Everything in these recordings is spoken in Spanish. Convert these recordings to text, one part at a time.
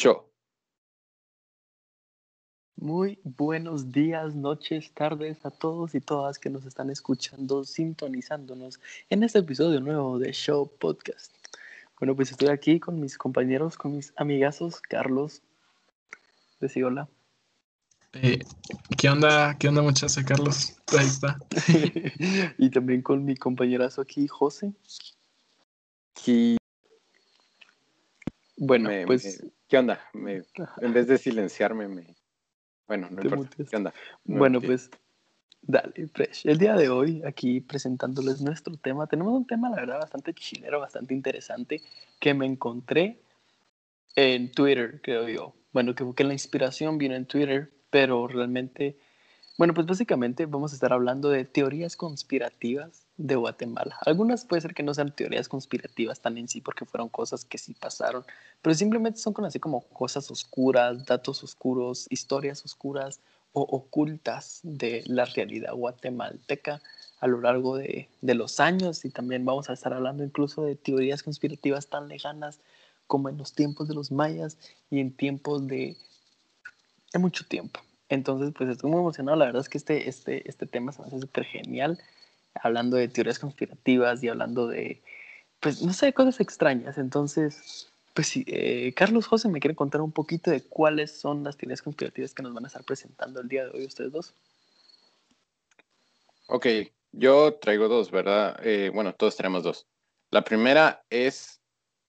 Show. Muy buenos días, noches, tardes a todos y todas que nos están escuchando, sintonizándonos en este episodio nuevo de Show Podcast. Bueno, pues estoy aquí con mis compañeros, con mis amigazos, Carlos. Decí hola. Eh, ¿Qué onda? ¿Qué onda, muchacha, Carlos? Ahí está. y también con mi compañerazo aquí, José. Y Bueno, me- pues me- ¿qué onda? Me- en vez de silenciarme, me... Bueno, no importa. ¿Qué onda? Me Bueno, pues dale, Fresh. El día de hoy, aquí presentándoles nuestro tema, tenemos un tema, la verdad, bastante chilero, bastante interesante, que me encontré en Twitter, creo yo. Bueno, que, que la inspiración vino en Twitter, pero realmente, bueno, pues básicamente vamos a estar hablando de teorías conspirativas de Guatemala. Algunas puede ser que no sean teorías conspirativas tan en sí, porque fueron cosas que sí pasaron, pero simplemente son con así como cosas oscuras, datos oscuros, historias oscuras o ocultas de la realidad guatemalteca a lo largo de, de los años y también vamos a estar hablando incluso de teorías conspirativas tan lejanas como en los tiempos de los mayas y en tiempos de, de mucho tiempo. Entonces, pues estoy muy emocionado. La verdad es que este, este, este tema se me hace súper genial. Hablando de teorías conspirativas y hablando de, pues, no sé, cosas extrañas. Entonces, pues sí, eh, Carlos José me quiere contar un poquito de cuáles son las teorías conspirativas que nos van a estar presentando el día de hoy ustedes dos. Ok, yo traigo dos, ¿verdad? Eh, bueno, todos tenemos dos. La primera es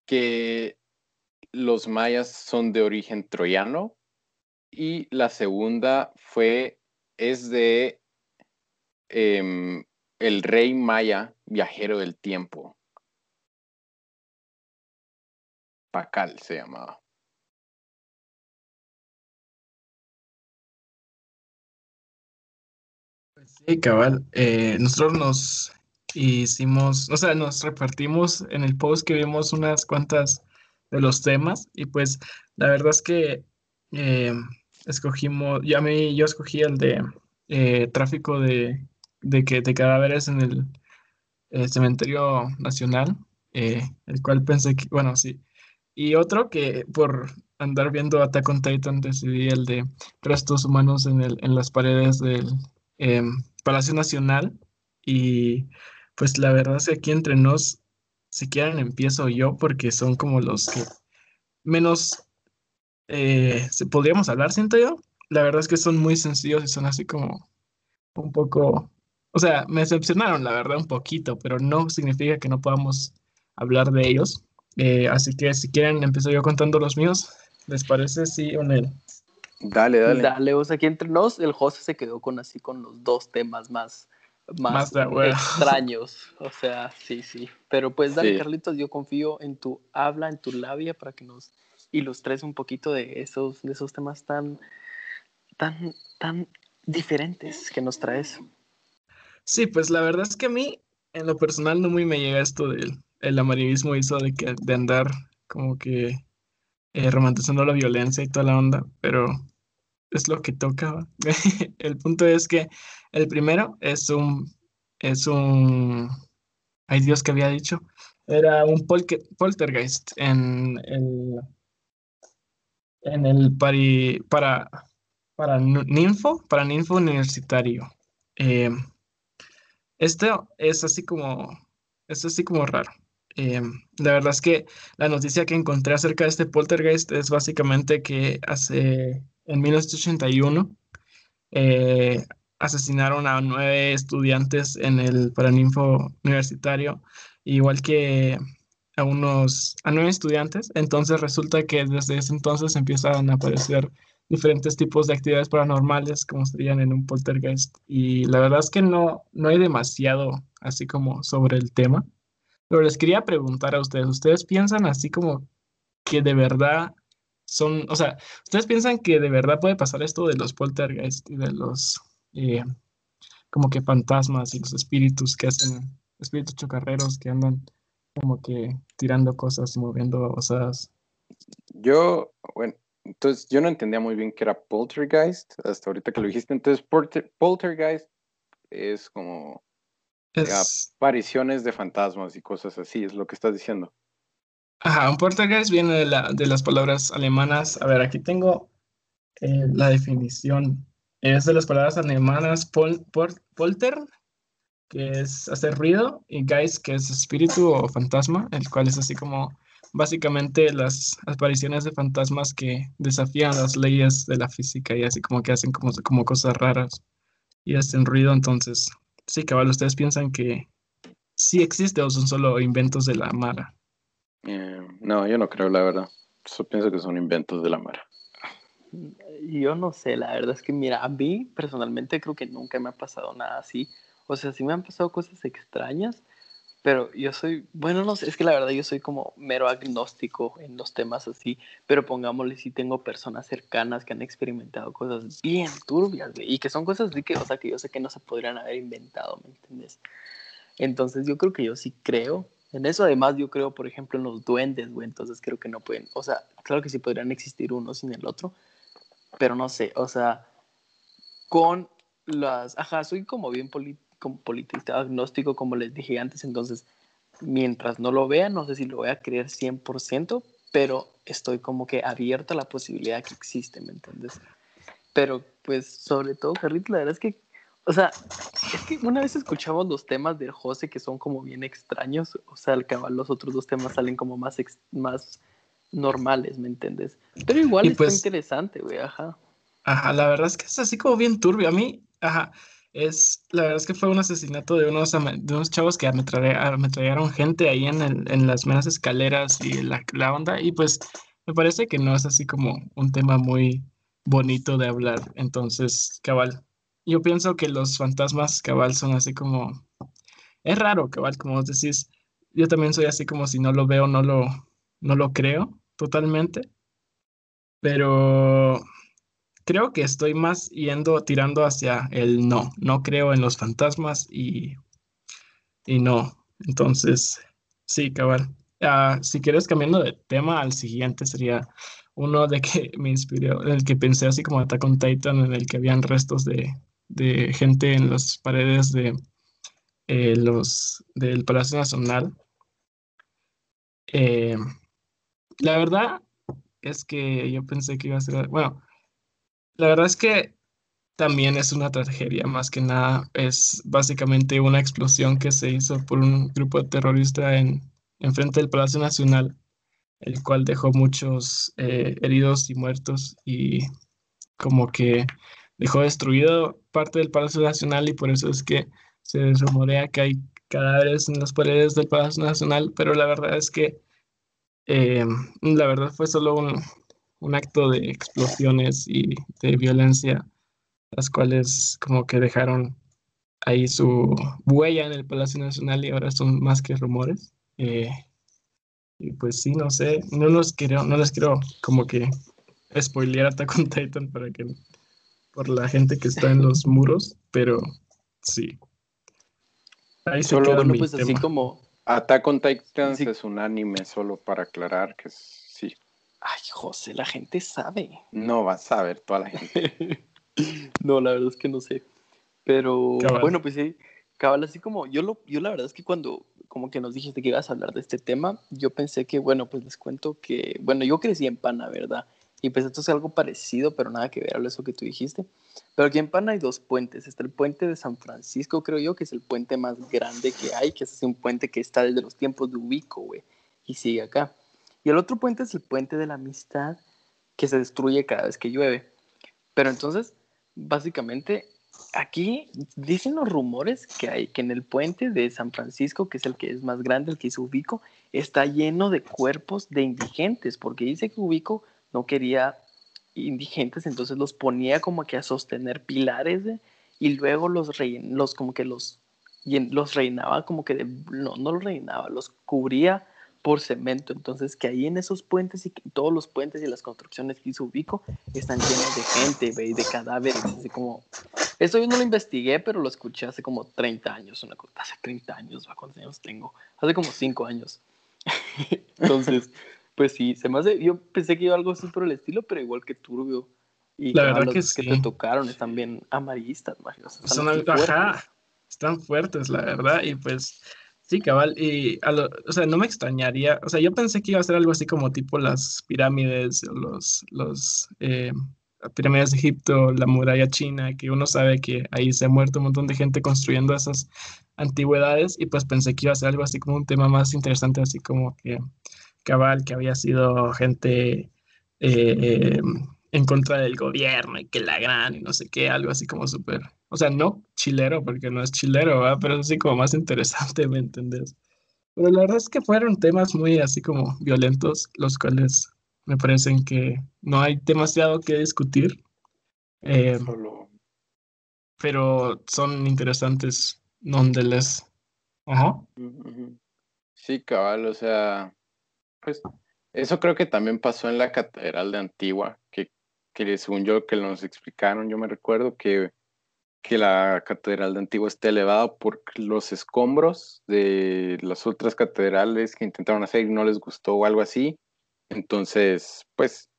que los mayas son de origen troyano y la segunda fue, es de em, el rey maya viajero del tiempo. Pacal se llamaba. Sí, cabal. eh, nosotros nos hicimos, o sea, nos repartimos en el post que vimos unas cuantas de los temas y pues la verdad es que eh, escogimos, yo a mí yo escogí el de eh, tráfico de, de, que, de cadáveres en el, cementerio nacional, eh, el cual pensé que, bueno, sí. Y otro que por andar viendo Attack on Titan decidí el de restos humanos en, el, en las paredes del em, Palacio Nacional. Y pues la verdad es que aquí entre nos, si quieren empiezo yo porque son como los que menos eh, podríamos hablar, siento yo. La verdad es que son muy sencillos y son así como un poco, o sea, me decepcionaron la verdad un poquito, pero no significa que no podamos hablar de ellos. Eh, así que si quieren empiezo yo contando los míos. ¿Les parece? Sí o no? Dale, dale. Dale, o sea, aquí entre nos, el José se quedó con así con los dos temas más, más, extraños. O sea, sí, sí. Pero pues dale, Sí. Carlitos, yo confío en tu habla, en tu labia, para que nos ilustres un poquito de esos, de esos temas tan, tan, tan diferentes que nos traes. Sí, pues la verdad es que a mí, en lo personal, no muy me llega esto del el amarillismo y eso de que de andar como que eh, romantizando la violencia y toda la onda, pero es lo que toca. El punto es que el primero es un, es un, ay Dios, que había dicho? Era un poltergeist en el, en el pari, para, para ninfo, para ninfo universitario. Eh, esto es así como, es así como raro. Eh, la verdad es que la noticia que encontré acerca de este poltergeist es básicamente que hace, en 1981, eh, asesinaron a nueve estudiantes en el Paraninfo universitario, igual que a unos, a nueve estudiantes. Entonces resulta que desde ese entonces empiezan a aparecer diferentes tipos de actividades paranormales como serían en un poltergeist. Y la verdad es que no, no hay demasiado así como sobre el tema. Pero les quería preguntar a ustedes, ¿ustedes piensan así como que de verdad son, o sea, ¿ustedes piensan que de verdad puede pasar esto de los poltergeist y de los eh, como que fantasmas y los espíritus que hacen, espíritus chocarreros que andan como que tirando cosas y moviendo babosadas? Yo, bueno, entonces yo no entendía muy bien qué era poltergeist hasta ahorita que lo dijiste. Entonces, polter- poltergeist es como Es, apariciones de fantasmas y cosas así, es lo que estás diciendo. Ajá, un poltergeist viene de, la, de las palabras alemanas. A ver, aquí tengo eh, la definición. Es de las palabras alemanas pol, polter, que es hacer ruido, y geist, que es espíritu o fantasma, el cual es así como básicamente las apariciones de fantasmas que desafían las leyes de la física y así como que hacen como, como cosas raras y hacen ruido. Entonces, sí, cabal, ustedes piensan que sí existe o son solo inventos de la Mara. Eh, no, yo no creo, la verdad. Yo pienso que son inventos de la Mara. Yo no sé, la verdad es que, mira, a mí personalmente creo que nunca me ha pasado nada así. O sea, sí me han pasado cosas extrañas, pero yo soy, bueno, no sé, es que la verdad yo soy como mero agnóstico en los temas así, pero pongámosle si tengo personas cercanas que han experimentado cosas bien turbias, y que son cosas que, o sea, que yo sé que no se podrían haber inventado, ¿me entiendes? Entonces yo creo que yo sí creo en eso. Además yo creo, por ejemplo, en los duendes, güey, entonces creo que no pueden, o sea, claro que sí podrían existir uno sin el otro, pero no sé, o sea, con las, ajá, soy como bien político como politista agnóstico, como les dije antes, entonces, mientras no lo vea, no sé si lo voy a creer 100%, pero estoy como que abierto a la posibilidad que existe, ¿me entiendes? Pero, pues, sobre todo, Carlito, la verdad es que, o sea, es que una vez escuchamos los temas del José que son como bien extraños, o sea, al cabal los otros dos temas salen como más, más normales, ¿me entiendes? Pero igual es pues, interesante, güey, ajá. Ajá, la verdad es que es así como bien turbio. A mí, ajá, es, la verdad es que fue un asesinato de unos, de unos chavos que ametrallaron gente ahí en, en las escaleras y la, la onda, y pues me parece que no es así como un tema muy bonito de hablar. Entonces, cabal, yo pienso que los fantasmas cabal son así como, es raro, cabal, como vos decís, yo también soy así como si no lo veo, no lo, no lo creo totalmente, pero creo que estoy más yendo, tirando hacia el no. No creo en los fantasmas y, y no. Entonces, sí, cabal. Ah, si quieres cambiando de tema al siguiente sería uno de que me inspiró, en el que pensé así como Attack on Titan, en el que habían restos de, de gente en las paredes de eh, los del Palacio Nacional. Eh, la verdad es que yo pensé que iba a ser, bueno, la verdad es que también es una tragedia, más que nada es básicamente una explosión que se hizo por un grupo terrorista en, en frente del Palacio Nacional, el cual dejó muchos eh, heridos y muertos y como que dejó destruido parte del Palacio Nacional y por eso es que se rumorea que hay cadáveres en las paredes del Palacio Nacional, pero la verdad es que eh, la verdad fue solo un, un acto de explosiones y de violencia, las cuales como que dejaron ahí su huella en el Palacio Nacional y ahora son más que rumores. Eh, y pues sí, no sé, no los quiero, no les quiero como que spoilear Attack on Titan para que por la gente que está en los muros, pero sí. Ahí solo, bueno, pues así como Attack on Titan es un anime, solo para aclarar que es Ay, José, la gente sabe. No va a saber toda la gente. no, la verdad es que no sé. Pero bueno, pues sí, cabal, así como yo lo, yo la verdad es que cuando como que nos dijiste que ibas a hablar de este tema, yo pensé que, bueno, pues les cuento que, bueno, yo crecí en Pana, ¿verdad? Y pues esto es algo parecido, pero nada que ver a eso que tú dijiste. Pero aquí en Pana hay dos puentes. Está el puente de San Francisco, creo yo, que es el puente más grande que hay, que es un puente que está desde los tiempos de Ubico, güey, y sigue acá. Y el otro puente es el puente de la amistad que se destruye cada vez que llueve. Pero entonces, básicamente, aquí dicen los rumores que hay que en el puente de San Francisco, que es el que es más grande, el que hizo Ubico, está lleno de cuerpos de indigentes, porque dice que Ubico no quería indigentes, entonces los ponía como que a sostener pilares y luego los, los como que los, los reinaba como que no, no los reinaba, los cubría por cemento. Entonces, que ahí en esos puentes y todos los puentes y las construcciones que hizo Ubico están llenos de gente, y de cadáveres. Así como, esto yo no lo investigué, pero lo escuché hace como 30 años, una cosa, hace 30 años, ¿cuántos años tengo? Hace como 5 años. Entonces, pues sí, se me hace, yo pensé que iba algo así por el estilo, pero igual que turbio. Y la verdad que, que te tocaron están bien amarillistas, están, están, fuertes. están fuertes, la verdad, y pues Sí, cabal, y o sea, no me extrañaría, o sea, yo pensé que iba a ser algo así como tipo las pirámides, los, los eh, pirámides de Egipto, la muralla china, que uno sabe que ahí se ha muerto un montón de gente construyendo esas antigüedades, y pues pensé que iba a ser algo así como un tema más interesante, así como que cabal, que había sido gente eh, en contra del gobierno y que la gran y no sé qué, algo así como súper o sea, no chilero, porque no es chilero, ¿verdad? pero es así como más interesante, ¿me entendés? Pero la verdad es que fueron temas muy así como violentos, los cuales me parecen que no hay demasiado que discutir. Eh, pero son interesantes nonetheless. Ajá. Sí, cabal, o sea, pues eso creo que también pasó en la Catedral de Antigua, que, que según yo que nos explicaron, yo me recuerdo que que la catedral de Antigua esté elevada por los escombros de las otras catedrales que intentaron hacer y no les gustó o algo así. Entonces, pues,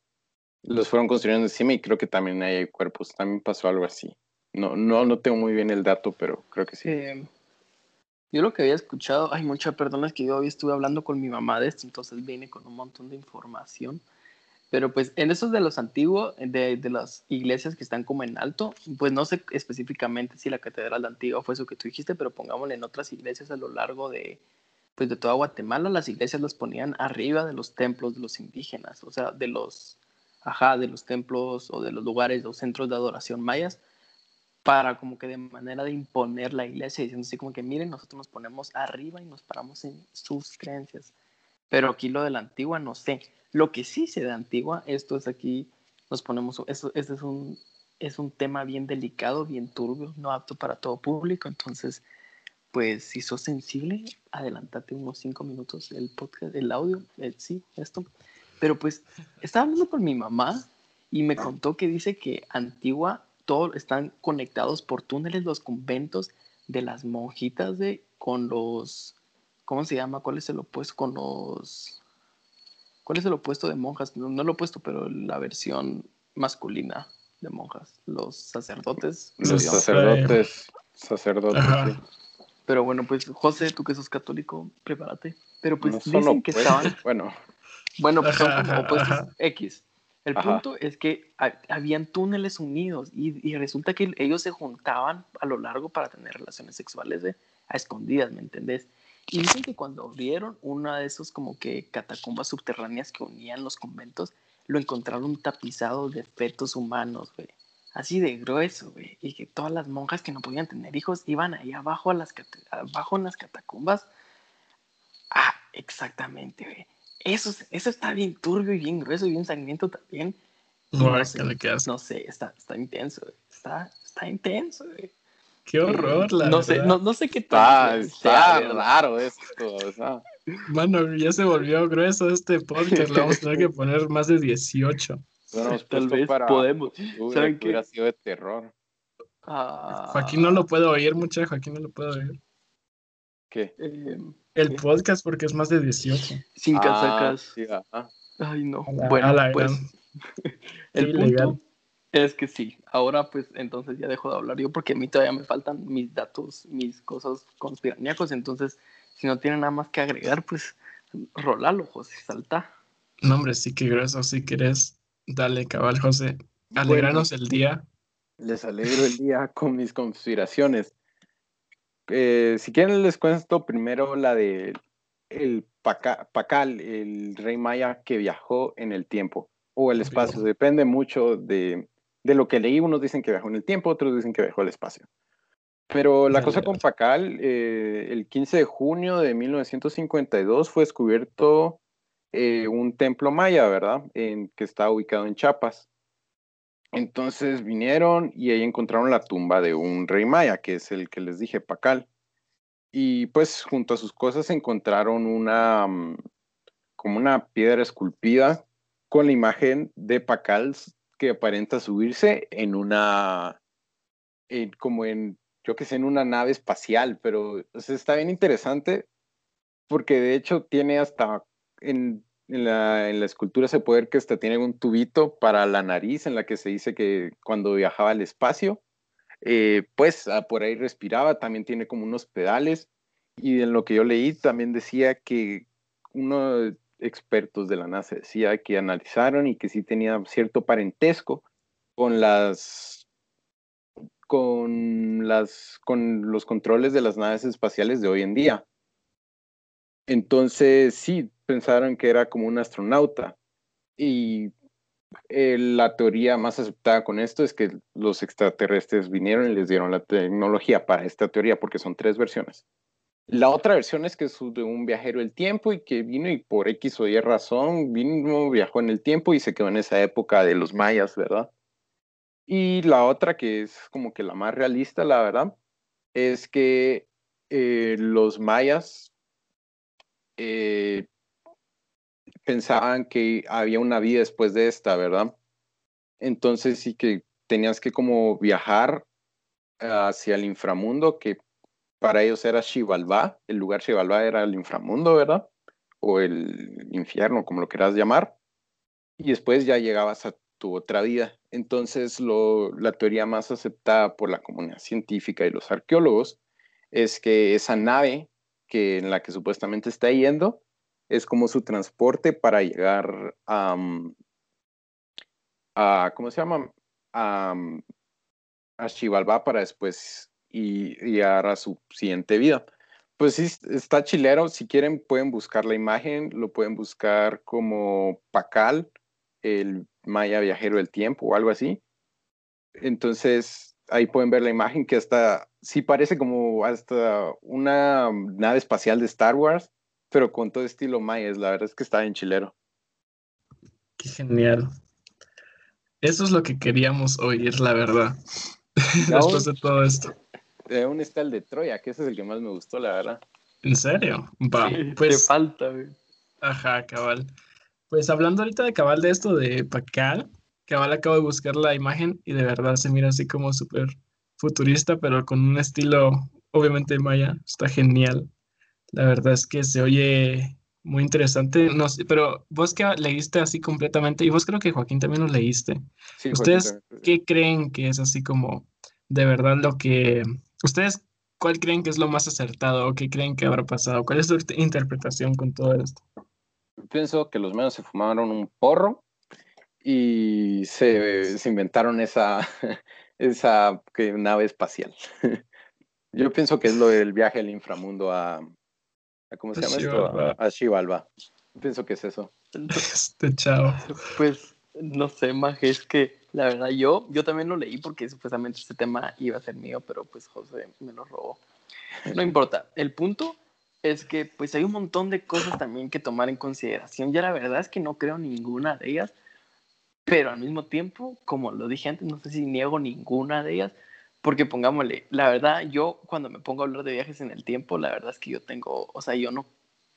los fueron construyendo encima y creo que también hay cuerpos. También pasó algo así. No, no, no tengo muy bien el dato, pero creo que sí. Eh, yo lo que había escuchado, hay muchas personas que yo hoy estuve hablando con mi mamá de esto, entonces vine con un montón de información. Pero pues en esos de los antiguos, de, de, las iglesias que están como en alto, pues no sé específicamente si la catedral de Antigua fue eso que tú dijiste, pero pongámosle en otras iglesias a lo largo de, pues de toda Guatemala, las iglesias las ponían arriba de los templos de los indígenas, o sea, de los, ajá, de los templos o de los lugares, los centros de adoración mayas, para como que de manera de imponer la iglesia, diciendo así como que miren, nosotros nos ponemos arriba y nos paramos en sus creencias. Pero aquí lo de la antigua no sé. Lo que sí se da Antigua, esto es aquí, nos ponemos, esto, este es un, es un tema bien delicado, bien turbio, no apto para todo público, entonces, pues si sos sensible, adelántate unos cinco minutos el podcast, el audio, sí, esto. Pero pues estaba hablando con mi mamá y me contó que dice que Antigua, todos están conectados por túneles los conventos de las monjitas de con los, ¿cómo se llama? ¿Cuál es el opuesto? Con los ¿Cuál es el opuesto de monjas? No, no, lo opuesto, pero la versión masculina de monjas. Los sacerdotes. Los sacerdotes. Sacerdotes. Pero bueno, pues José, tú que sos católico, prepárate. Pero pues dicen que estaban. Bueno. Bueno, pues son como opuestos X. El punto es que habían túneles unidos y, y, resulta que ellos se juntaban a lo largo para tener relaciones sexuales ¿eh? a escondidas, ¿me entendés? Y dicen que cuando abrieron una de esos como que catacumbas subterráneas que unían los conventos, lo encontraron tapizado de fetos humanos, güey. Así de grueso, güey. Y que todas las monjas que no podían tener hijos iban ahí abajo, a las abajo en las catacumbas. Ah, exactamente, güey. Eso, eso está bien turbio y bien grueso y bien sangriento también. No, sé, no sé, está, está intenso, güey. Está, está intenso, güey. Qué horror, la no Sé, no, no, sé qué tal. Está, raro esto. O sea. Mano, ya se volvió grueso este podcast. Le vamos a tener que poner más de 18. Bueno, tal vez para... podemos. ¿Saben qué? Hubiera sido de terror. Ah... Joaquín no lo puedo oír, mucha Joaquín no lo puedo oír. ¿Qué? Eh, el podcast porque es más de 18. Sin casacas. Ah, sí, Ay, no. bueno, pues. el punto es que sí, ahora pues entonces ya dejo de hablar yo porque a mí todavía me faltan mis datos, mis cosas conspiraníacos, entonces si no tiene nada más que agregar, pues rolalo, José, salta. No, hombre, sí que grueso, si quieres, dale, cabal, José, alegranos el día. Les alegro el día con mis conspiraciones. Eh, si quieren les cuento primero la de el Pacal, el rey maya que viajó en el tiempo o el espacio, depende mucho de de lo que leí, unos dicen que viajó en el tiempo, otros dicen que viajó al espacio. Pero la cosa con Pacal, eh, el 15 de junio de 1952 fue descubierto eh, un templo maya, ¿verdad? En, que está ubicado en Chiapas. Entonces vinieron y ahí encontraron la tumba de un rey maya, que es el que les dije, Pacal. Y pues junto a sus cosas encontraron una, mm, como una piedra esculpida con la imagen de Pacal aparenta subirse en una, como en, yo que sé, en una nave espacial, pero está bien interesante porque de hecho tiene hasta, en, la, escultura se puede ver que hasta tiene un tubito para la nariz en la que se dice que cuando viajaba al espacio, eh, pues ah, por ahí respiraba, también tiene como unos pedales y en lo que yo leí también decía que uno expertos de la NASA decía que analizaron y que sí tenía cierto parentesco con las con las con los controles de las naves espaciales de hoy en día. Entonces sí pensaron que era como un astronauta y eh, la teoría más aceptada con esto es que los extraterrestres vinieron y les dieron la tecnología para esta teoría porque son tres versiones. La otra versión es que es de un viajero del tiempo y que vino y por X o Y razón vino, viajó en el tiempo y se quedó en esa época de los mayas, ¿verdad? Y la otra que es como que la más realista, la verdad, es que eh, los mayas eh, pensaban que había una vida después de esta, ¿verdad? Entonces sí que tenías que como viajar hacia el inframundo, que para ellos era Xibalbá, el lugar Xibalbá era el inframundo, ¿verdad? O el infierno, como lo quieras llamar. Y después ya llegabas a tu otra vida. Entonces, lo, la teoría más aceptada por la comunidad científica y los arqueólogos es que esa nave que en la que supuestamente está yendo es como su transporte para llegar a, mm, a ¿cómo se llama? A, mm, a para después y, y su siguiente vida. Pues sí, está chilero. Si quieren, pueden buscar la imagen. Lo pueden buscar como Pacal, el Maya viajero del tiempo o algo así. Entonces, ahí pueden ver la imagen que hasta, sí parece como hasta una nave espacial de Star Wars, pero con todo estilo Maya. La verdad es que está en chilero. Qué genial. Eso es lo que queríamos oír, la verdad. Después de todo esto aún está el de Troya, que ese es el que más me gustó, la verdad. ¿En serio? Va, pues. falta, güey. Ajá, cabal. Pues hablando ahorita de cabal de esto de Pacal, cabal acabo de buscar la imagen y de verdad se mira así como súper futurista, pero con un estilo, obviamente maya, está genial. La verdad es que se oye muy interesante. No sé, pero vos que leíste así completamente, y vos creo que Joaquín también lo leíste. ¿Ustedes qué creen que es así como de verdad lo que ¿Ustedes cuál creen que es lo más acertado o qué creen que habrá pasado? ¿Cuál es su interpretación con todo esto? Pienso que los menos se fumaron un porro y se, inventaron esa, esa nave espacial. Yo pienso que es lo del viaje al inframundo a, ¿cómo se llama esto? A, Xibalba. Pienso que es eso. Este chao. Pues no sé, más es que la verdad, yo, yo también lo leí porque supuestamente este tema iba a ser mío, pero pues José me lo robó. No importa. El punto es que pues hay un montón de cosas también que tomar en consideración. Ya la verdad es que no creo ninguna de ellas, pero al mismo tiempo, como lo dije antes, no sé si niego ninguna de ellas, porque pongámosle, la verdad, yo cuando me pongo a hablar de viajes en el tiempo, la verdad es que yo tengo, o sea, yo no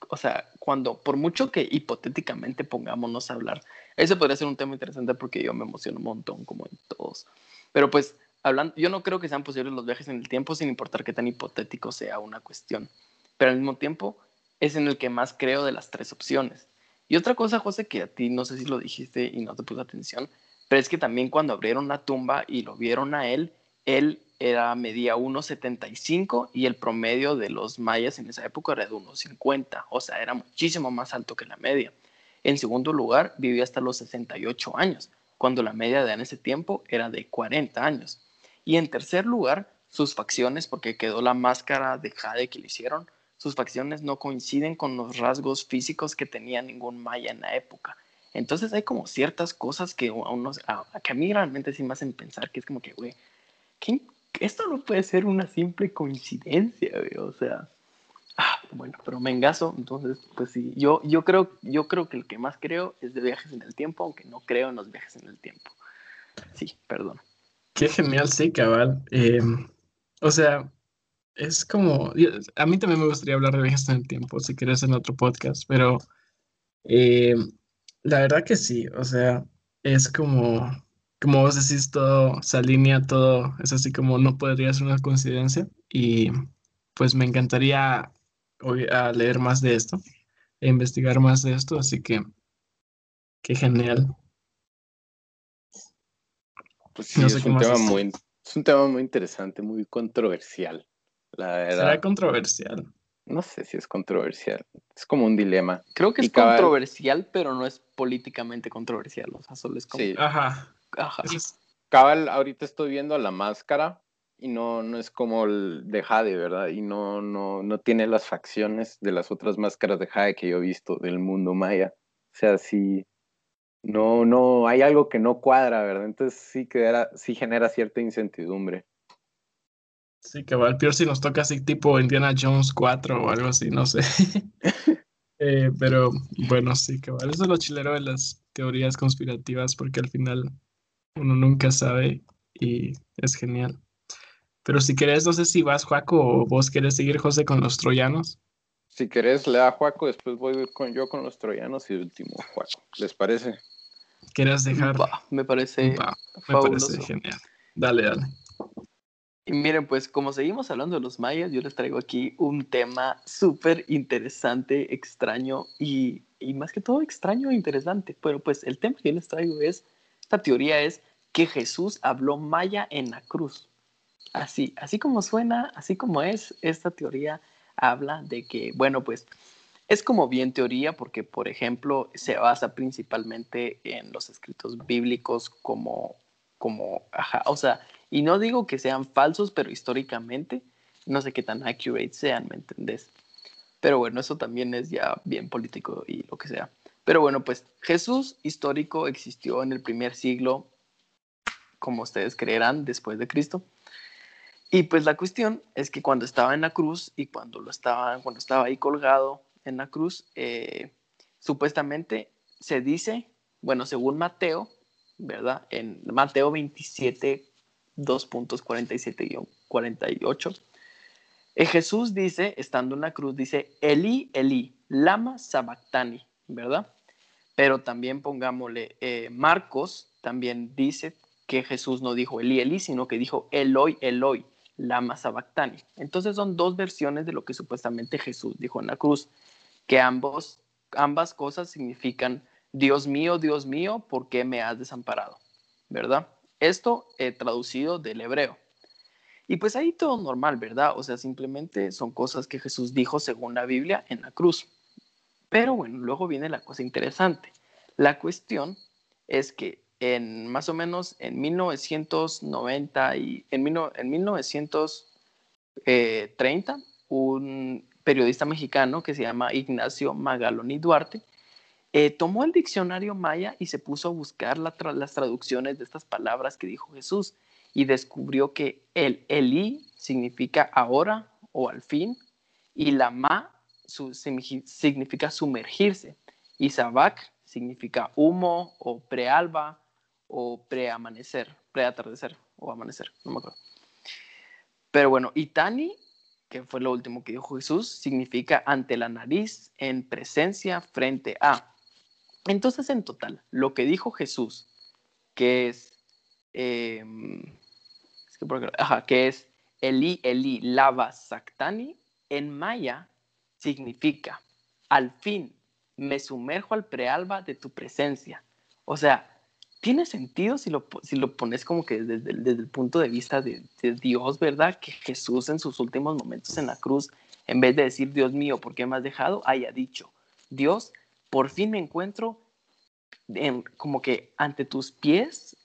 o sea, cuando, por mucho que hipotéticamente pongámonos a hablar, ese podría ser un tema interesante porque yo me emociono un montón, como en todos. Pero pues, hablando, yo no creo que sean posibles los viajes en el tiempo, sin importar qué tan hipotético sea una cuestión. Pero al mismo tiempo, es en el que más creo de las tres opciones. Y otra cosa, José, que a ti no sé si lo dijiste y no te puse atención, pero es que también cuando abrieron la tumba y lo vieron a él, él era, medía 1,75 y el promedio de los mayas en esa época era de 1,50, o sea, era muchísimo más alto que la media. En segundo lugar, vivió hasta los 68 años, cuando la media de en ese tiempo era de 40 años. Y en tercer lugar, sus facciones, porque quedó la máscara de jade que le hicieron, sus facciones no coinciden con los rasgos físicos que tenía ningún maya en la época. Entonces hay como ciertas cosas que, a, que a mí realmente sí me hacen pensar que es como que, güey, ¿quién, esto no puede ser una simple coincidencia, o sea, ah, bueno, pero me engaso, entonces, pues sí, yo, yo, creo, yo creo que el que más creo es de viajes en el tiempo, aunque no creo en los viajes en el tiempo. Sí, perdón. Qué genial, sí, cabal. Em, o sea, es como, a mí también me gustaría hablar de viajes en el tiempo, si quieres en otro podcast, pero em, la verdad que sí, o sea, es como como vos decís, todo se alinea, todo es así como no podría ser una coincidencia. Y pues me encantaría a leer más de esto e investigar más de esto, así que qué genial. Pues sí, es, un tema muy, es un tema muy interesante, muy controversial. La verdad. Será controversial. no sé si es controversial. Es como un dilema. Creo que Y es cabal- controversial, pero no es políticamente controversial. O sea, solo es como. Sí. Ajá. Ajá. Es- Cabal, ahorita estoy viendo la máscara y no, no es como el de Jade, ¿verdad? Y no, no, no tiene las facciones de las otras máscaras de Jade que yo he visto del mundo maya. O sea, sí, no, no, hay algo que no cuadra, ¿verdad? Entonces sí, queda, sí genera cierta incertidumbre. Sí, que va. El peor si nos toca así tipo Indiana Jones 4 o algo así, no sé. Eh, pero bueno, sí, que Eso es lo chilero de las teorías conspirativas, porque al final uno nunca sabe y es genial. Pero si querés, no sé si vas, Juaco, o vos querés seguir, José, con los troyanos. Si querés, le da Juaco, después voy con, yo con los troyanos y último Juaco. ¿Les parece? ¿Quieres dejar? Va, me parece me fabuloso. parece genial. Dale, dale. Y miren, pues como seguimos hablando de los mayas, yo les traigo aquí un tema súper interesante, extraño y, y más que todo extraño e interesante. Pero pues el tema que yo les traigo es, esta teoría es que Jesús habló maya en la cruz. Así, así como suena, así como es, esta teoría habla de que, bueno, pues es como bien teoría porque, por ejemplo, se basa principalmente en los escritos bíblicos como, como, o sea, y no digo que sean falsos, pero históricamente no sé qué tan accurate sean, ¿me entendés? Pero bueno, eso también es ya bien político y lo que sea. Pero bueno, pues Jesús histórico existió en el primer siglo, como ustedes creerán, después de Cristo. Y pues la cuestión es que cuando estaba en la cruz y cuando lo estaba, cuando estaba ahí colgado en la cruz, eh, supuestamente se dice, bueno, según Mateo, ¿verdad? En Mateo 27, 2.47-48, eh, Jesús dice, estando en la cruz, dice, Eli, Eli, lama sabactani, ¿verdad? Pero también pongámosle, eh, Marcos también dice que Jesús no dijo Eli, Eli, sino que dijo Eloi, Eloi, lama sabactani. Entonces son dos versiones de lo que supuestamente Jesús dijo en la cruz, que ambos, ambas cosas significan Dios mío, Dios mío, ¿por qué me has desamparado? ¿Verdad? Esto eh, traducido del hebreo. Y pues ahí todo normal, ¿verdad? O sea, simplemente son cosas que Jesús dijo según la Biblia en la cruz. Pero bueno, luego viene la cosa interesante. La cuestión es que en más o menos en 1990 y en, en 1930, un periodista mexicano que se llama Ignacio Magaloni Duarte eh, tomó el diccionario maya y se puso a buscar las traducciones de estas palabras que dijo Jesús y descubrió que el Eli significa ahora o al fin y la ma su, significa sumergirse y sabac significa humo o prealba o preamanecer, preatardecer o amanecer, no me acuerdo. Pero bueno, Itani, que fue lo último que dijo Jesús, significa ante la nariz, en presencia, frente a. Entonces, en total, lo que dijo Jesús, que es, eh, es que, ajá, que es Eli, Eli, lava, sactani, en maya significa, al fin, me sumerjo al prealba de tu presencia. O sea, tiene sentido si lo, si lo pones como que desde, el punto de vista de, Dios, ¿verdad? Que Jesús en sus últimos momentos en la cruz, en vez de decir, Dios mío, ¿por qué me has dejado? haya dicho, Dios, por fin me encuentro en, como que ante tus pies,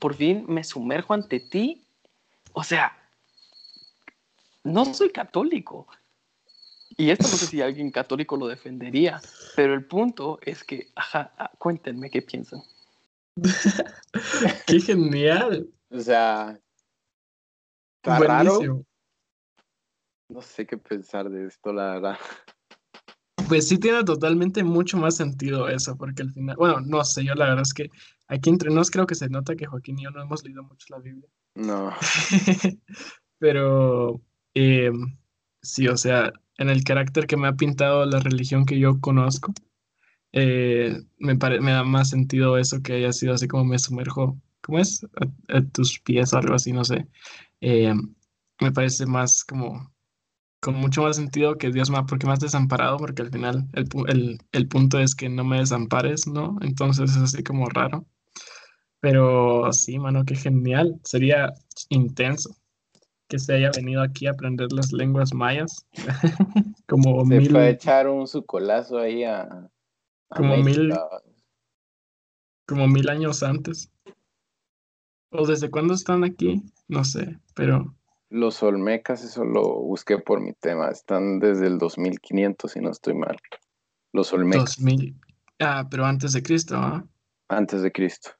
por fin me sumerjo ante ti. O sea, no soy católico. Y esto no sé si alguien católico lo defendería, pero el punto es que, ajá, cuéntenme qué piensan. ¡Qué genial! O sea, está Buenísimo. raro. No sé qué pensar de esto, la verdad. Pues sí tiene totalmente mucho más sentido eso, porque al final, bueno, no sé, yo la verdad es que aquí entre nos creo que se nota que Joaquín y yo no hemos leído mucho la Biblia. No. Pero eh, sí, o sea, en el carácter que me ha pintado la religión que yo conozco, eh, me, me, da más sentido eso que haya sido así como me sumerjo, ¿cómo es? A, a tus pies o algo así, no sé. Eh, me parece más como, con mucho más sentido que Dios me, porque me has desamparado, porque al final el, el, el punto es que no me desampares, ¿no? Entonces es así como raro. Pero sí, mano, qué genial. Sería intenso. que se haya venido aquí a aprender las lenguas mayas. como Se mil, fue a echar un sucolazo ahí a Como mil- como mil años antes. ¿O desde cuándo están aquí? No sé, pero Los Olmecas, eso lo busqué por mi tema. Están desde el 2500, si no estoy mal. Los Olmecas, 2000. Ah, pero antes de Cristo, ¿ah? antes de Cristo.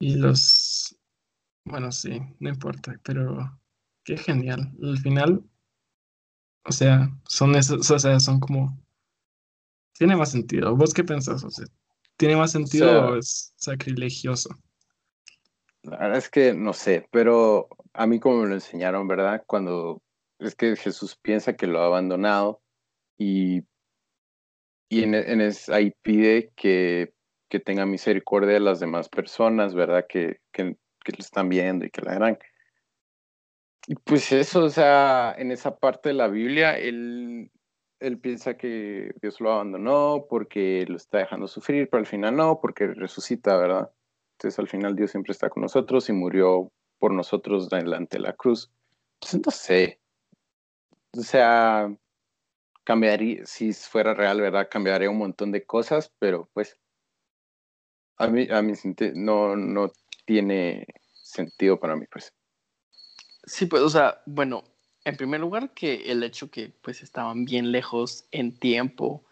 Y los... Bueno, sí, no importa, pero qué genial. Al final, o sea, son esos, o sea, son como... Tiene más sentido. ¿Vos qué pensás, José? ¿Tiene más sentido sea- o es sacrilegioso? La verdad es que no sé, pero a mí como me lo enseñaron, ¿verdad? Cuando es que Jesús piensa que lo ha abandonado y, y en, en es- ahí pide que, que tenga misericordia de las demás personas, ¿verdad? Que, que, que lo están viendo y que la harán. Y pues eso, o sea, en esa parte de la Biblia, él, él piensa que Dios lo abandonó porque lo está dejando sufrir, pero al final no, porque resucita, ¿verdad? Entonces al final Dios siempre está con nosotros y murió por nosotros delante de la cruz. Entonces no sé. O sea, cambiaría, si fuera real, ¿verdad? Cambiaría un montón de cosas, pero pues a mí, a mí no, no tiene sentido para mí, pues. Sí, pues, o sea, bueno, en primer lugar que el hecho que pues estaban bien lejos en tiempo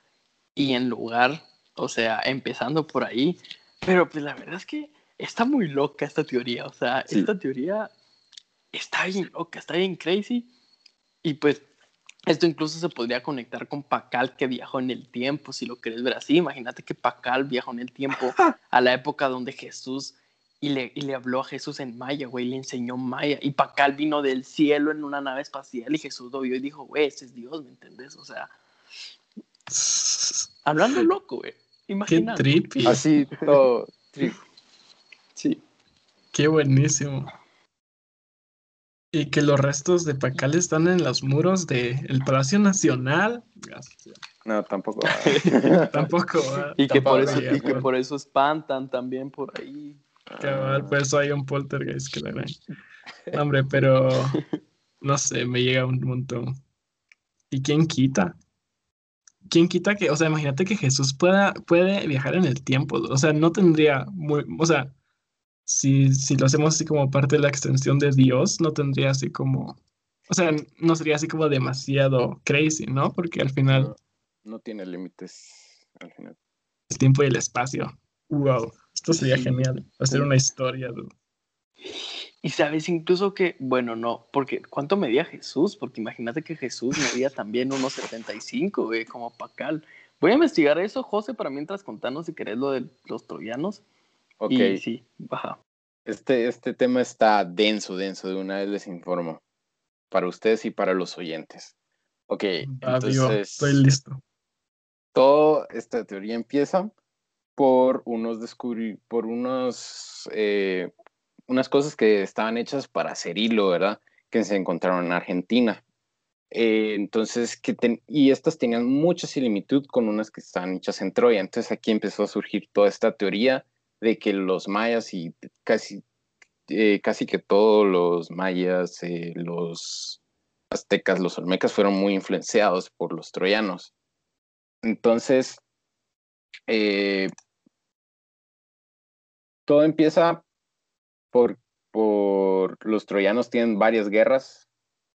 y en lugar, o sea, empezando por ahí, pero pues la verdad es que está muy loca esta teoría, o sea, Sí. esta teoría está bien loca, está bien crazy. Y pues esto incluso se podría conectar con Pacal que viajó en el tiempo, si lo querés ver así, imagínate que Pacal viajó en el tiempo a la época donde Jesús y le, y le habló a Jesús en maya, güey, le enseñó maya. Y Pacal vino del cielo en una nave espacial y Jesús lo vio y dijo, güey, ese es Dios, ¿me entendés? O sea, hablando loco, güey. Qué Imagínate. trippy. Así todo. sí. Sí. Qué buenísimo. Y que los restos de Pacal están en los muros del Palacio Nacional. No, tampoco. Tampoco. Y que, por Tampoco, eso, y que por eso espantan también por ahí. Cabal, por eso hay un poltergeist que la gran. No, Hombre, pero no sé, me llega un montón. ¿Y quién quita? ¿Quién quita que, o sea, imagínate que Jesús pueda, puede viajar en el tiempo? O sea, no tendría muy, o sea, si, si lo hacemos así como parte de la extensión de Dios, no tendría así como, o sea, no sería así como demasiado crazy, ¿no? Porque al final No, no tiene límites al final. el tiempo y el espacio. Wow, esto sería Sí. genial. Hacer una historia. dude. Y sabes incluso que, bueno, no, porque ¿cuánto medía Jesús? Porque imagínate que Jesús medía también unos 75, güey, como Pacal. Voy a investigar eso, José, para mientras contarnos si querés lo de los troyanos. Ok, Y sí, baja. este, este tema está denso, denso. De una vez les informo. Para ustedes y para los oyentes. Ok, vivo, entonces. estoy listo. toda esta teoría empieza por unos descubrir, por unos eh, unas cosas que estaban hechas para hacer hilo, ¿verdad? Que se encontraron en Argentina. Eh, entonces, que ten- y estas tenían mucha similitud con unas que estaban hechas en Troya. Entonces aquí empezó a surgir toda esta teoría de que los mayas y casi, eh, casi que todos los mayas, eh, los aztecas, los olmecas fueron muy influenciados por los troyanos. Entonces, eh, todo empieza por, los troyanos tienen varias guerras,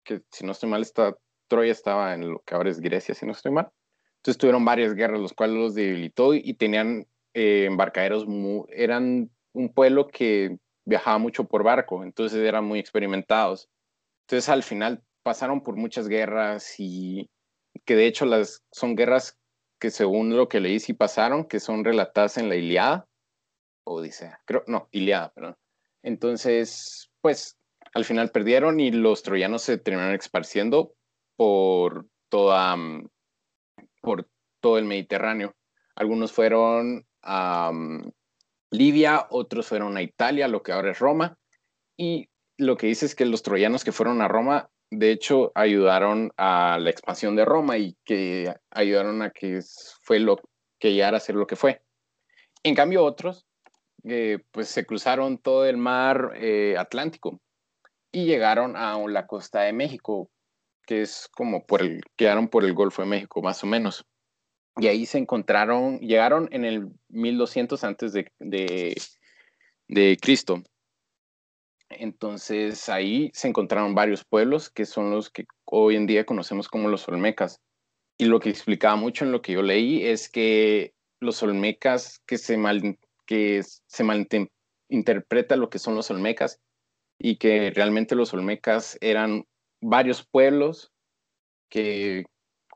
que si no estoy mal, esta, Troya estaba en lo que ahora es Grecia, si no estoy mal. Entonces tuvieron varias guerras, los cuales los debilitó y, y tenían eh, embarcaderos, eran un pueblo que viajaba mucho por barco, entonces eran muy experimentados. Entonces al final pasaron por muchas guerras y que de hecho las son guerras que según lo que leí sí pasaron, que son relatadas en la Iliada, Odisea, creo, no, Iliada, perdón. Entonces, pues al final perdieron y los troyanos se terminaron esparciendo por toda, mm, por todo el Mediterráneo. Algunos fueron a mm, Libia, otros fueron a Italia, lo que ahora es Roma, y lo que dice es que los troyanos que fueron a Roma, de hecho, ayudaron a la expansión de Roma y que ayudaron a que fue lo que llegara a ser lo que fue. En cambio, otros, eh, pues se cruzaron todo el mar eh, Atlántico y llegaron a la costa de México, que es como por el, quedaron por el Golfo de México, más o menos. Y ahí se encontraron, llegaron en el 1200 antes de, de, Cristo. Entonces ahí se encontraron varios pueblos que son los que hoy en día conocemos como los Olmecas. Y lo que explicaba mucho en lo que yo leí es que los Olmecas, que se mal, que se malinterpreta lo que son los Olmecas y que realmente los Olmecas eran varios pueblos que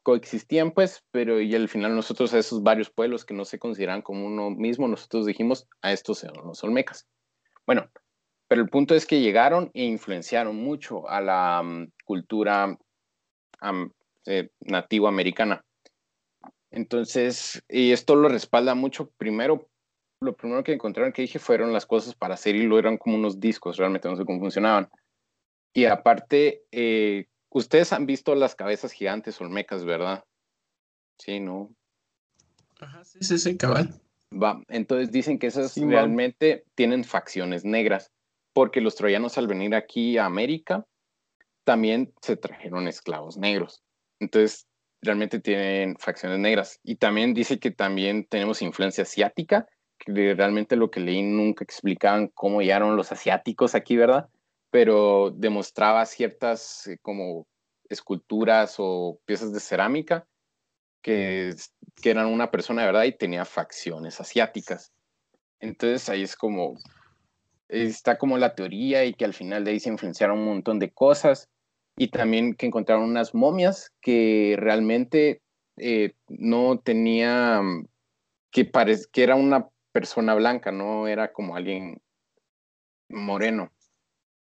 coexistían, pues, pero y al final nosotros a esos varios pueblos que no se consideran como uno mismo, nosotros dijimos a estos eran los olmecas. Bueno, pero el punto es que llegaron e influenciaron mucho a la mm, cultura eh, nativo americana. Entonces, y esto lo respalda mucho, primero, lo primero que encontraron que dije fueron las cosas para hacer y lo eran como unos discos, realmente no sé cómo funcionaban. Y aparte, eh, ustedes han visto las cabezas gigantes olmecas, ¿verdad? Sí, ¿no? Ajá, sí, sí, sí, cabal. Va, entonces dicen que esas realmente tienen facciones negras, porque los troyanos al venir aquí a América también se trajeron esclavos negros. Entonces, realmente tienen facciones negras. Y también dice que también tenemos influencia asiática, que realmente lo que leí nunca explicaban cómo llegaron los asiáticos aquí, ¿verdad? pero demostraba ciertas eh, como esculturas o piezas de cerámica que, que eran una persona verdad y tenía facciones asiáticas. Entonces ahí es como, está como la teoría y que al final de ahí se influenciaron un montón de cosas y también que encontraron unas momias que realmente eh, no tenía, que, parece que era una persona blanca, no era como alguien moreno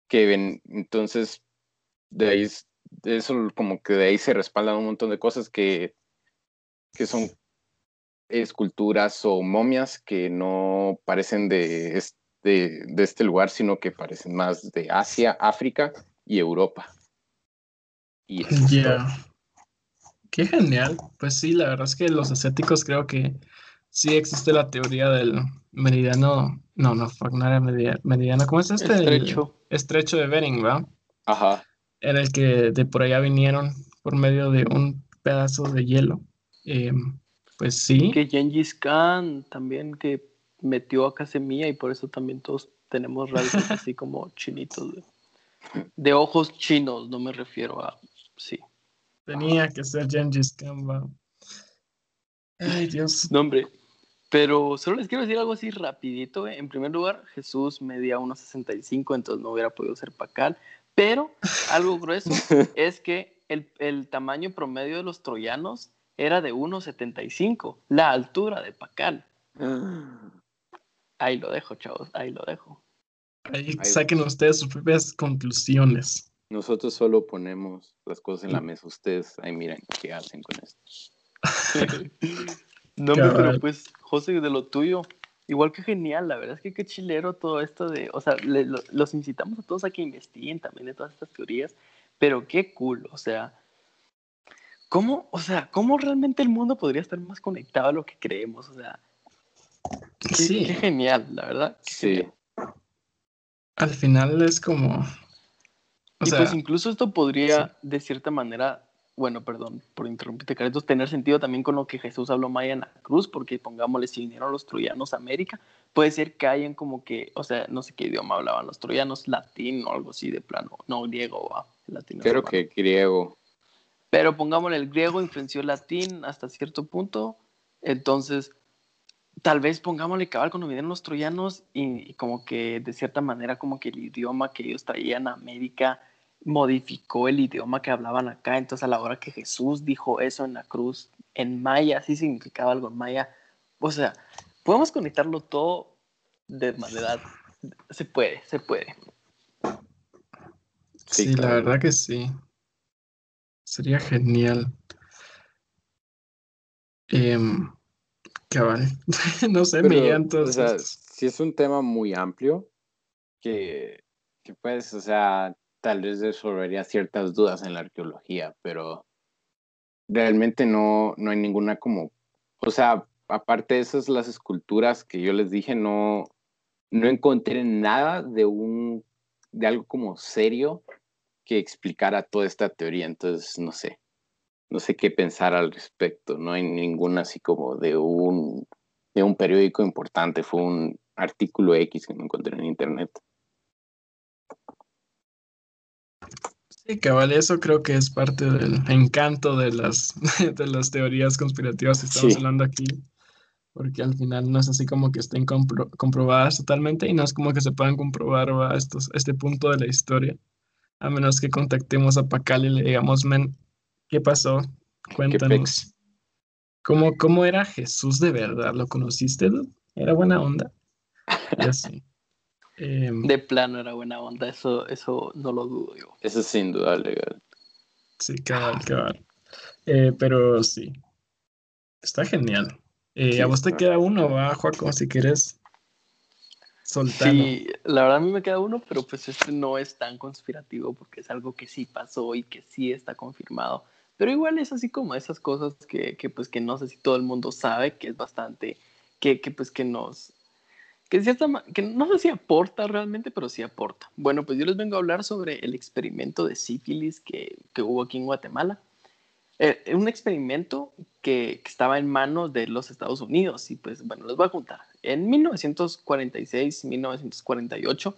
que ven, entonces de ahí eso como que de ahí se respaldan un montón de cosas que, que son esculturas o momias que no parecen de este, de este lugar, sino que parecen más de Asia, África y Europa. Y Qué genial. Pues sí, la verdad es que los asiáticos creo que sí existe la teoría del meridiano. No, no, no era meridiano. ¿Cómo es este? Estrecho estrecho de Bering, ¿va? Ajá. Era el que de por allá vinieron por medio de un pedazo de hielo. Eh, pues sí. Que Gengis Khan también que metió acá semilla y por eso también todos tenemos rasgos así como chinitos. De, ojos chinos, no me refiero a... Sí. Tenía que ser Gengis Khan, ¿va? Ay, Dios. No, hombre, pero solo les quiero decir algo así rapidito. En primer lugar, Jesús medía 1,65, entonces no hubiera podido ser pacal. Pero algo grueso es que el, el, tamaño promedio de los troyanos era de 1,75, la altura de pacal. Ahí lo dejo, chavos, ahí lo dejo. Ahí saquen ustedes sus propias conclusiones. Nosotros solo ponemos las cosas en la mesa. Ustedes ahí miren qué hacen con esto. No, pero pues, José, de lo tuyo, igual que genial, la verdad es que qué chilero todo esto de, o sea, los incitamos a todos a que investiguen también de todas estas teorías, pero qué cool, o sea, ¿cómo, o sea, cómo realmente el mundo podría estar más conectado a lo que creemos? O sea, qué, sí. qué genial, la verdad. Sí. Al final es como... O y pues incluso esto podría, de cierta manera, bueno, perdón por interrumpirte, Carlitos, tener sentido también con lo que Jesús habló Maya en la cruz, porque pongámosle, si vinieron los troyanos a América, puede ser que hayan como que, o sea, no sé qué idioma hablaban los troyanos, latín o algo así de plano, no, griego, va, latín. Creo que griego. Pero pongámosle, el griego influenció el latín hasta cierto punto, entonces, tal vez pongámosle cabal cuando vinieron los troyanos y, y como que de cierta manera como que el idioma que ellos traían a América modificó el idioma que hablaban acá. Entonces, a la hora que Jesús dijo eso en la cruz, en maya, sí significaba algo en maya. O sea, podemos conectarlo todo de manera. Se puede, se puede. Sí, la verdad que sí. Sería genial. Eh, cabal. no sé, me entonces. O sea, sí es un tema muy amplio que, que pues, o sea, tal vez resolvería ciertas dudas en la arqueología, pero realmente no, no hay ninguna como, o sea, aparte de esas, las esculturas que yo les dije, no, no encontré nada de un, de algo como serio que explicara toda esta teoría. Entonces, no sé, no sé qué pensar al respecto. No hay ninguna así como de un, de un periódico importante. Fue un artículo X que me encontré en internet. Sí, cabal, eso creo que es parte del encanto de las, de las teorías conspirativas que estamos hablando aquí, porque al final no es así como que estén comprobadas totalmente y no es como que se puedan comprobar a estos, este punto de la historia, a menos que contactemos a Pacal y le digamos, men, ¿qué pasó? Cuéntanos. ¿Cómo, ¿Cómo era Jesús de verdad? ¿Lo conociste, ¿Era buena onda? Ya sí. Em, de plano era buena onda, eso, eso no lo dudo yo. Eso sin duda legal. Sí, cabal, cabal. Eh, pero sí, está genial. Eh, a vos te queda uno, va, Juaco, si quieres soltar. Sí, la verdad a mí me queda uno, pero pues este no es tan conspirativo porque es algo que sí pasó y que sí está confirmado. Pero igual es así como esas cosas que, que pues que no sé si todo el mundo sabe, que es bastante, que, que pues que nos, que, cierta, que no sé si aporta realmente, pero sí aporta. Bueno, pues yo les vengo a hablar sobre el experimento de sífilis que, que hubo aquí en Guatemala. Eh, un experimento que, que, estaba en manos de los Estados Unidos y pues bueno, les voy a contar. En 1946-1948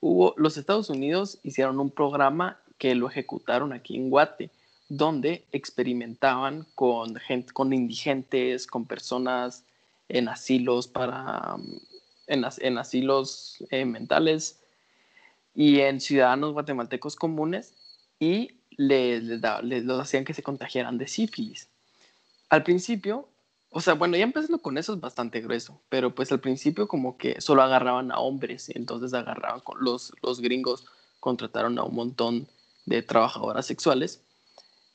hubo, los Estados Unidos hicieron un programa que lo ejecutaron aquí en Guate, donde experimentaban con, gente, con indigentes, con personas en asilos para en, asilos eh, mentales y en ciudadanos guatemaltecos comunes y les, les, los hacían que se contagiaran de sífilis. Al principio, o sea, bueno, ya empezando con eso es bastante grueso, pero pues al principio como que solo agarraban a hombres, entonces agarraban con los, los gringos, contrataron a un montón de trabajadoras sexuales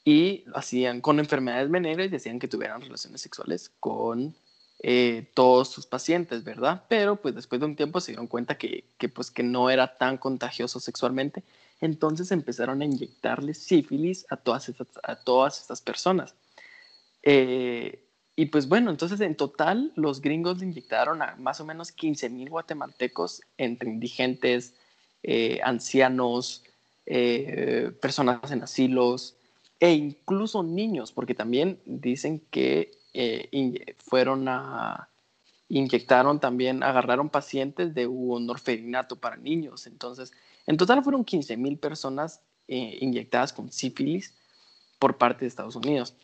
y hacían con enfermedades venéreas y decían que tuvieran relaciones sexuales con eh, todos sus pacientes, ¿verdad? Pero pues después de un tiempo se dieron cuenta que, que, pues que no era tan contagioso sexualmente, entonces empezaron a inyectarles sífilis a todas estas, a todas estas personas. Eh, y pues bueno, entonces en total los gringos inyectaron a más o menos 15 mil guatemaltecos entre indigentes, eh, ancianos, personas en asilos e incluso niños, porque también dicen que eh, fueron a, inyectaron también, agarraron pacientes de un orferinato para niños. Entonces, en total fueron 15 mil personas eh, inyectadas con sífilis por parte de Estados Unidos.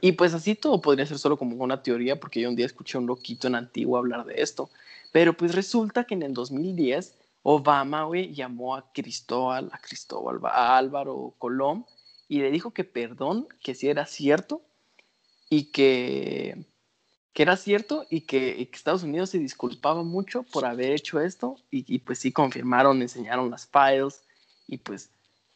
Y pues así todo podría ser solo como una teoría, porque yo un día escuché a un loquito en Antiguo hablar de esto. Pero pues resulta que en el 2010 Obama, llamó a Cristóbal, a Cristóbal, a Álvaro Colón y le dijo que perdón, que si era cierto, y que, que era cierto y que, Estados Unidos se disculpaba mucho por haber hecho esto y, pues sí confirmaron, enseñaron las files y pues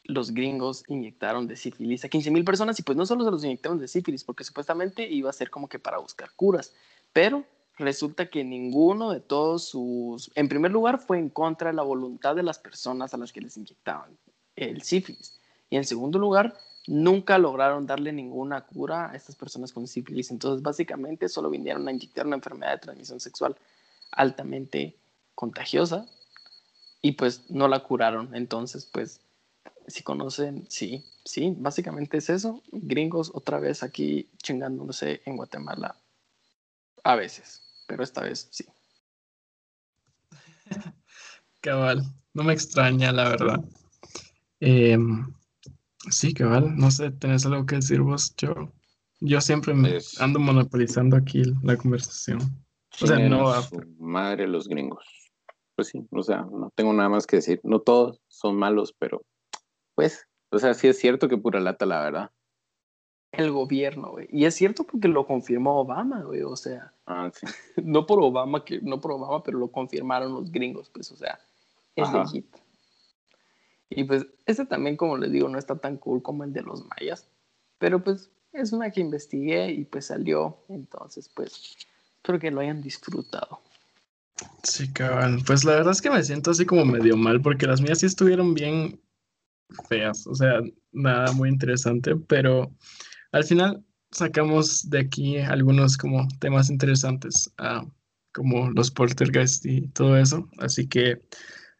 los gringos inyectaron de sífilis a 15 mil personas y pues no solo se los inyectaron de sífilis porque supuestamente iba a ser como que para buscar curas, pero resulta que ninguno de todos sus, en primer lugar fue en contra de la voluntad de las personas a las que les inyectaban el sífilis y en segundo lugar nunca lograron darle ninguna cura a estas personas con sífilis. Entonces, básicamente, solo vinieron a inyectar una enfermedad de transmisión sexual altamente contagiosa y pues no la curaron. Entonces, pues, si conocen, sí, sí, básicamente es eso. Gringos otra vez aquí chingándose en Guatemala. A veces, pero esta vez sí. Cabal, no me extraña, la verdad. Eh, Sí, cabal. No sé, ¿tenés algo que decir vos? Yo, yo siempre me pues ando monopolizando aquí la conversación. O sea, no. A... madre los gringos. Pues sí, o sea, no tengo nada más que decir. No todos son malos, pero pues, o sea, sí es cierto que pura lata, la verdad. El gobierno, güey. Y es cierto porque lo confirmó Obama, güey. O sea, ah, sí. no por Obama, que no por Obama, pero lo confirmaron los gringos, pues, o sea, es legítimo. Y pues este también, como les digo, no está tan cool como el de los mayas, pero pues es una que investigué y pues salió, entonces pues espero que lo hayan disfrutado. Sí, cabal. Pues la verdad es que me siento así como medio mal porque las mías sí estuvieron bien feas, o sea, nada muy interesante, pero al final sacamos de aquí algunos como temas interesantes, ah, como los poltergeist y todo eso, así que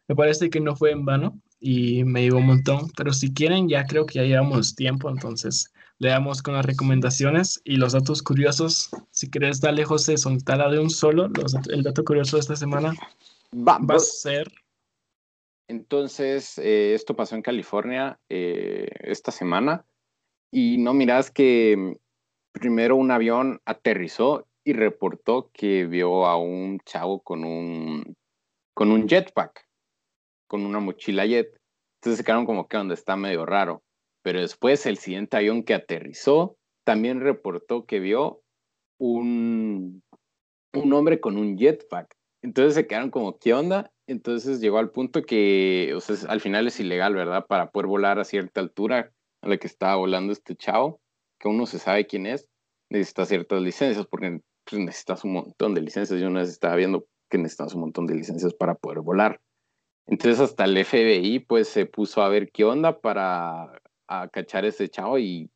me parece que no fue en vano y me llegó un montón. Pero si quieren, ya creo que ya llevamos tiempo, entonces le damos con las recomendaciones y los datos curiosos. Si quieres, dale, José, soltala de un solo. el dato curioso de esta semana va, a ser. Entonces, eh, esto pasó en California eh, esta semana. Y no miras que mm, primero un avión aterrizó y reportó que vio a un chavo con un, con un jetpack, con una mochila jet. Entonces se quedaron como que donde está medio raro. Pero después el siguiente avión que aterrizó también reportó que vio un, un hombre con un jetpack. Entonces se quedaron como, ¿qué onda? Entonces llegó al punto que, o sea, al final es ilegal, ¿verdad? Para poder volar a cierta altura a la que estaba volando este chavo, que uno se sabe quién es, necesita ciertas licencias, porque pues, necesitas un montón de licencias. Yo una vez estaba viendo que necesitas un montón de licencias para poder volar. Entonces hasta el FBI pues se puso a ver qué onda para a cachar a ese chavo y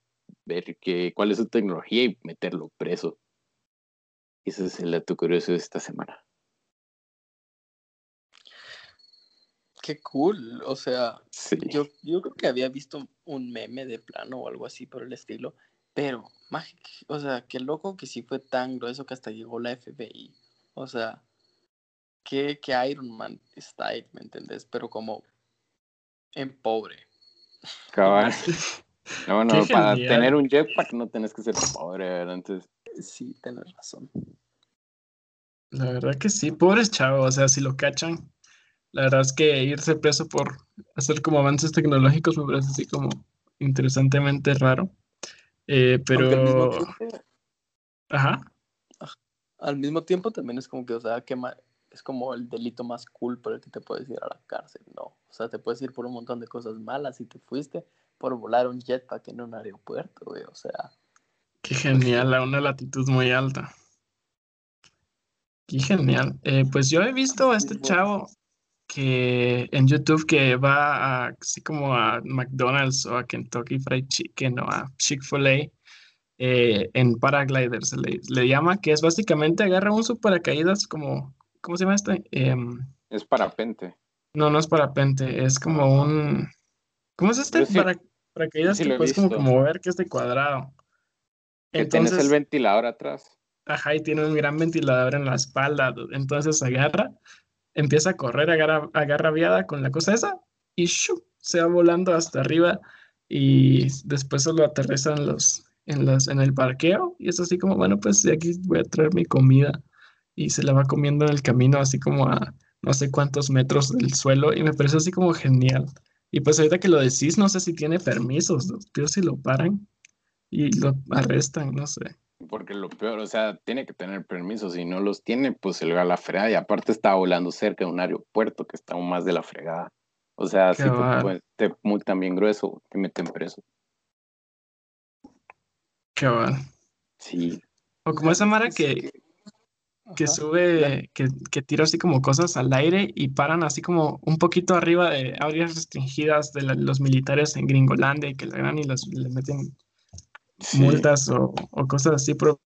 ver que, cuál es su tecnología y meterlo preso. Ese es el dato curioso de esta semana. Qué cool, o sea, yo, yo creo que había visto un meme de plano o algo así por el estilo, pero, o sea, qué loco que sí fue tan grueso que hasta llegó la FBI. O sea, que, que Iron Man style, ¿me entendés? Pero como en pobre. Cabal. No, bueno, para tener un jetpack no tenés que ser pobre, ¿verdad? Entonces... Sí, tenés razón. La verdad que sí, pobres chavos, o sea, si lo cachan, la verdad es que irse preso por hacer como avances tecnológicos me parece así como interesantemente raro. Eh, pero... Ajá. Al mismo tiempo también es como que, o sea, que es como el delito más cool por el que te puedes ir a la cárcel, ¿no? O sea, te puedes ir por un montón de cosas malas y te fuiste por volar un jetpack en un aeropuerto, güey, o sea. Qué genial, a una latitud muy alta. Qué genial. Eh, pues yo he visto a este chavo que en YouTube que va a, así como a McDonald's o a Kentucky Fried Chicken o a Chick-fil-A eh, en paraglider se le, le, llama, que es básicamente agarra un paracaídas como, ¿cómo se llama este? Em, es parapente. No, no es parapente, es como un, ¿cómo es este? para, paracaídas que puedes como, como, ver que es de cuadrado. Entonces, tienes el ventilador atrás. Ajá, y tiene un gran ventilador en la espalda, entonces agarra empieza a correr agarra, agarra viada con la cosa esa y se va volando hasta arriba y después solo aterrizan los, en, los, en el parqueo y es así como, bueno, pues de aquí voy a traer mi comida y se la va comiendo en el camino así como a no sé cuántos metros del suelo y me parece así como genial. Y pues ahorita que lo decís, no sé si tiene permisos, pero si lo paran y lo arrestan, no sé. Porque lo peor, o sea, tiene que tener permiso. Si no los tiene, pues se le va a la fregada. Y aparte está volando cerca de un aeropuerto que está aún más de la fregada. O sea, si te, te, multan bien grueso, te meten preso. Qué bueno. Sí. O como esa Mara que, que sube, que, que, tira así como cosas al aire y paran así como un poquito arriba de áreas restringidas de los militares en Gringolandia y que le dan y los, le meten multas o, cosas así por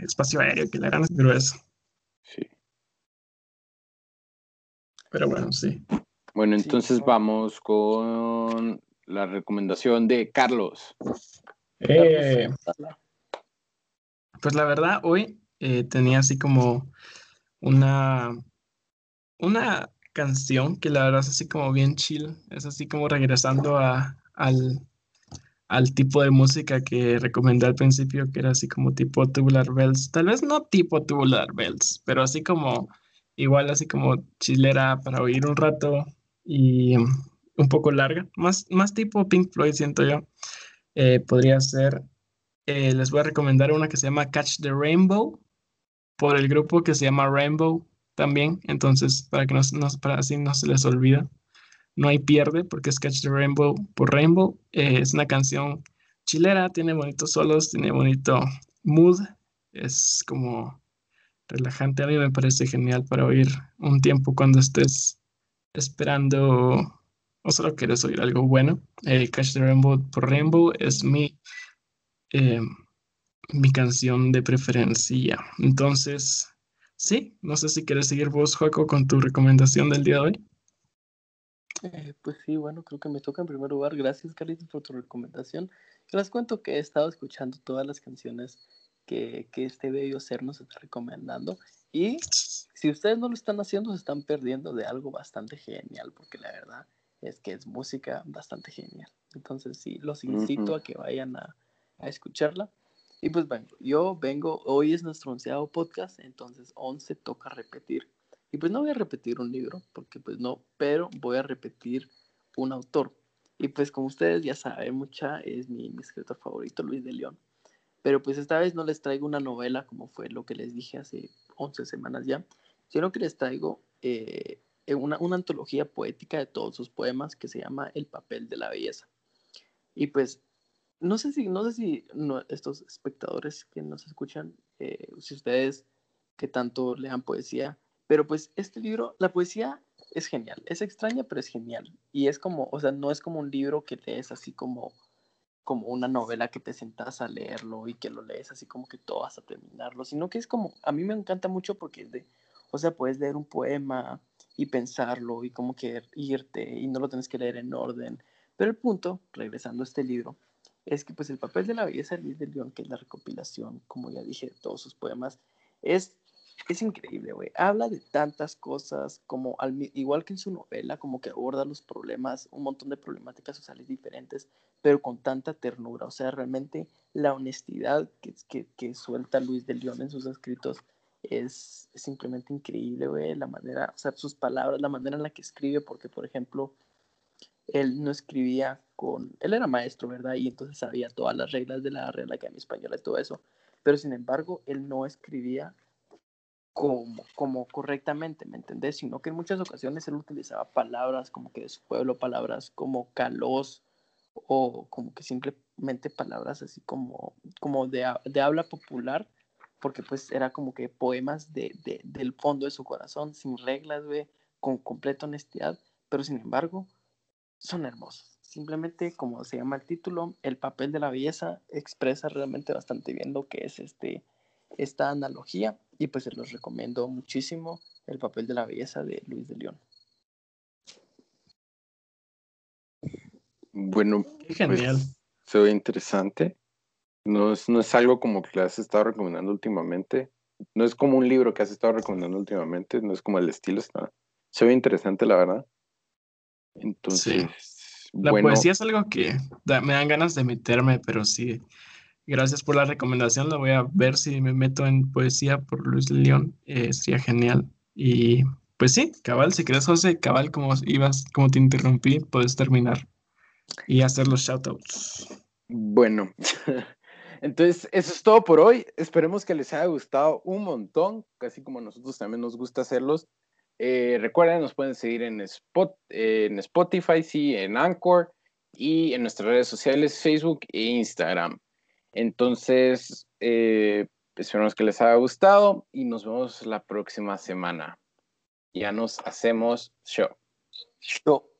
espacio aéreo que le hagan grueso. Sí. Pero bueno, sí. Bueno, entonces vamos con la recomendación de Carlos. Eh, pues la verdad, hoy eh, tenía así como una, una canción que la verdad es así como bien chill, es así como regresando a, al, al tipo de música que recomendé al principio, que era así como tipo Tubular Bells. Tal vez no tipo Tubular Bells, pero así como, igual así como chilera para oír un rato y un poco larga. Más, más tipo Pink Floyd, siento yo. Eh, podría ser, eh, les voy a recomendar una que se llama Catch the Rainbow, por el grupo que se llama Rainbow también. Entonces, para que no, para así no se les olvida no hay pierde porque es Catch the Rainbow por Rainbow. Eh, es una canción chilera, tiene bonitos solos, tiene bonito mood, es como relajante. A mí me parece genial para oír un tiempo cuando estés esperando o solo quieres oír algo bueno. Eh, Catch the Rainbow por Rainbow es mi, eh, mi canción de preferencia. Entonces, sí, no sé si quieres seguir vos, Joaco, con tu recomendación del día de hoy. Eh, pues sí, bueno, creo que me toca en primer lugar. Gracias, Carlitos, por tu recomendación. les cuento que he estado escuchando todas las canciones que, que este bello ser nos está recomendando. Y si ustedes no lo están haciendo, se están perdiendo de algo bastante genial, porque la verdad es que es música bastante genial. Entonces, sí, los incito a que vayan a, a escucharla. Y pues vengo, yo vengo, hoy es nuestro onceavo podcast, entonces once toca repetir. Y pues no voy a repetir un libro, porque pues no, pero voy a repetir un autor. Y pues como ustedes ya saben, mucha es mi, escritor favorito, Luis de León. Pero pues esta vez no les traigo una novela como fue lo que les dije hace 11 semanas ya, sino que les traigo eh, una, una antología poética de todos sus poemas que se llama El papel de la belleza. Y pues no sé si, no sé si estos espectadores que nos escuchan, eh, si ustedes que tanto lean poesía, pero pues este libro, la poesía es genial, es extraña, pero es genial. Y es como, o sea, no es como un libro que lees así como, como una novela que te sentas a leerlo y que lo lees así como que todo vas a terminarlo, sino que es como, a mí me encanta mucho porque es de, o sea, puedes leer un poema y pensarlo y como que irte y no lo tienes que leer en orden. Pero el punto, regresando a este libro, es que pues el papel de la belleza de Luis de León, que es la recopilación, como ya dije, de todos sus poemas, es, es increíble, güey. Habla de tantas cosas, como al, igual que en su novela, como que aborda los problemas, un montón de problemáticas sociales diferentes, pero con tanta ternura. O sea, realmente la honestidad que, que, suelta Luis de León en sus escritos es, es simplemente increíble, güey. La manera, o sea, sus palabras, la manera en la que escribe, porque, por ejemplo, él no escribía con, él era maestro, ¿verdad? Y entonces sabía todas las reglas de la Real Academia Española y todo eso, pero sin embargo, él no escribía como, como correctamente, ¿me entendés? Sino que en muchas ocasiones él utilizaba palabras como que de su pueblo, palabras como calos o como que simplemente palabras así como, como de, de habla popular, porque pues era como que poemas de, de, del fondo de su corazón, sin reglas, güey, con completa honestidad, pero sin embargo, son hermosos. Simplemente, como se llama el título, el papel de la belleza expresa realmente bastante bien lo que es este, esta analogía y pues se los recomiendo muchísimo el papel de la belleza de Luis de León. Bueno, genial. Pues, se ve interesante. No es, no es algo como que le has estado recomendando últimamente. No es como un libro que has estado recomendando últimamente. No es como el estilo. Está, se ve interesante, la verdad. Entonces, la poesía es algo que me dan ganas de meterme, pero sí, gracias por la recomendación. La voy a ver si me meto en poesía por Luis León. Eh, sería genial. Y pues sí, cabal, si crees, José, cabal, como ibas, como te interrumpí, puedes terminar y hacer los shoutouts. Bueno, entonces eso es todo por hoy. Esperemos que les haya gustado un montón, casi como a nosotros también nos gusta hacerlos. Eh, recuerden, nos pueden seguir en, Spot, en Spotify, sí, en Anchor y en nuestras redes sociales, Facebook e Instagram. Entonces, eh, esperamos que les haya gustado y nos vemos la próxima semana. Ya nos hacemos show. Show.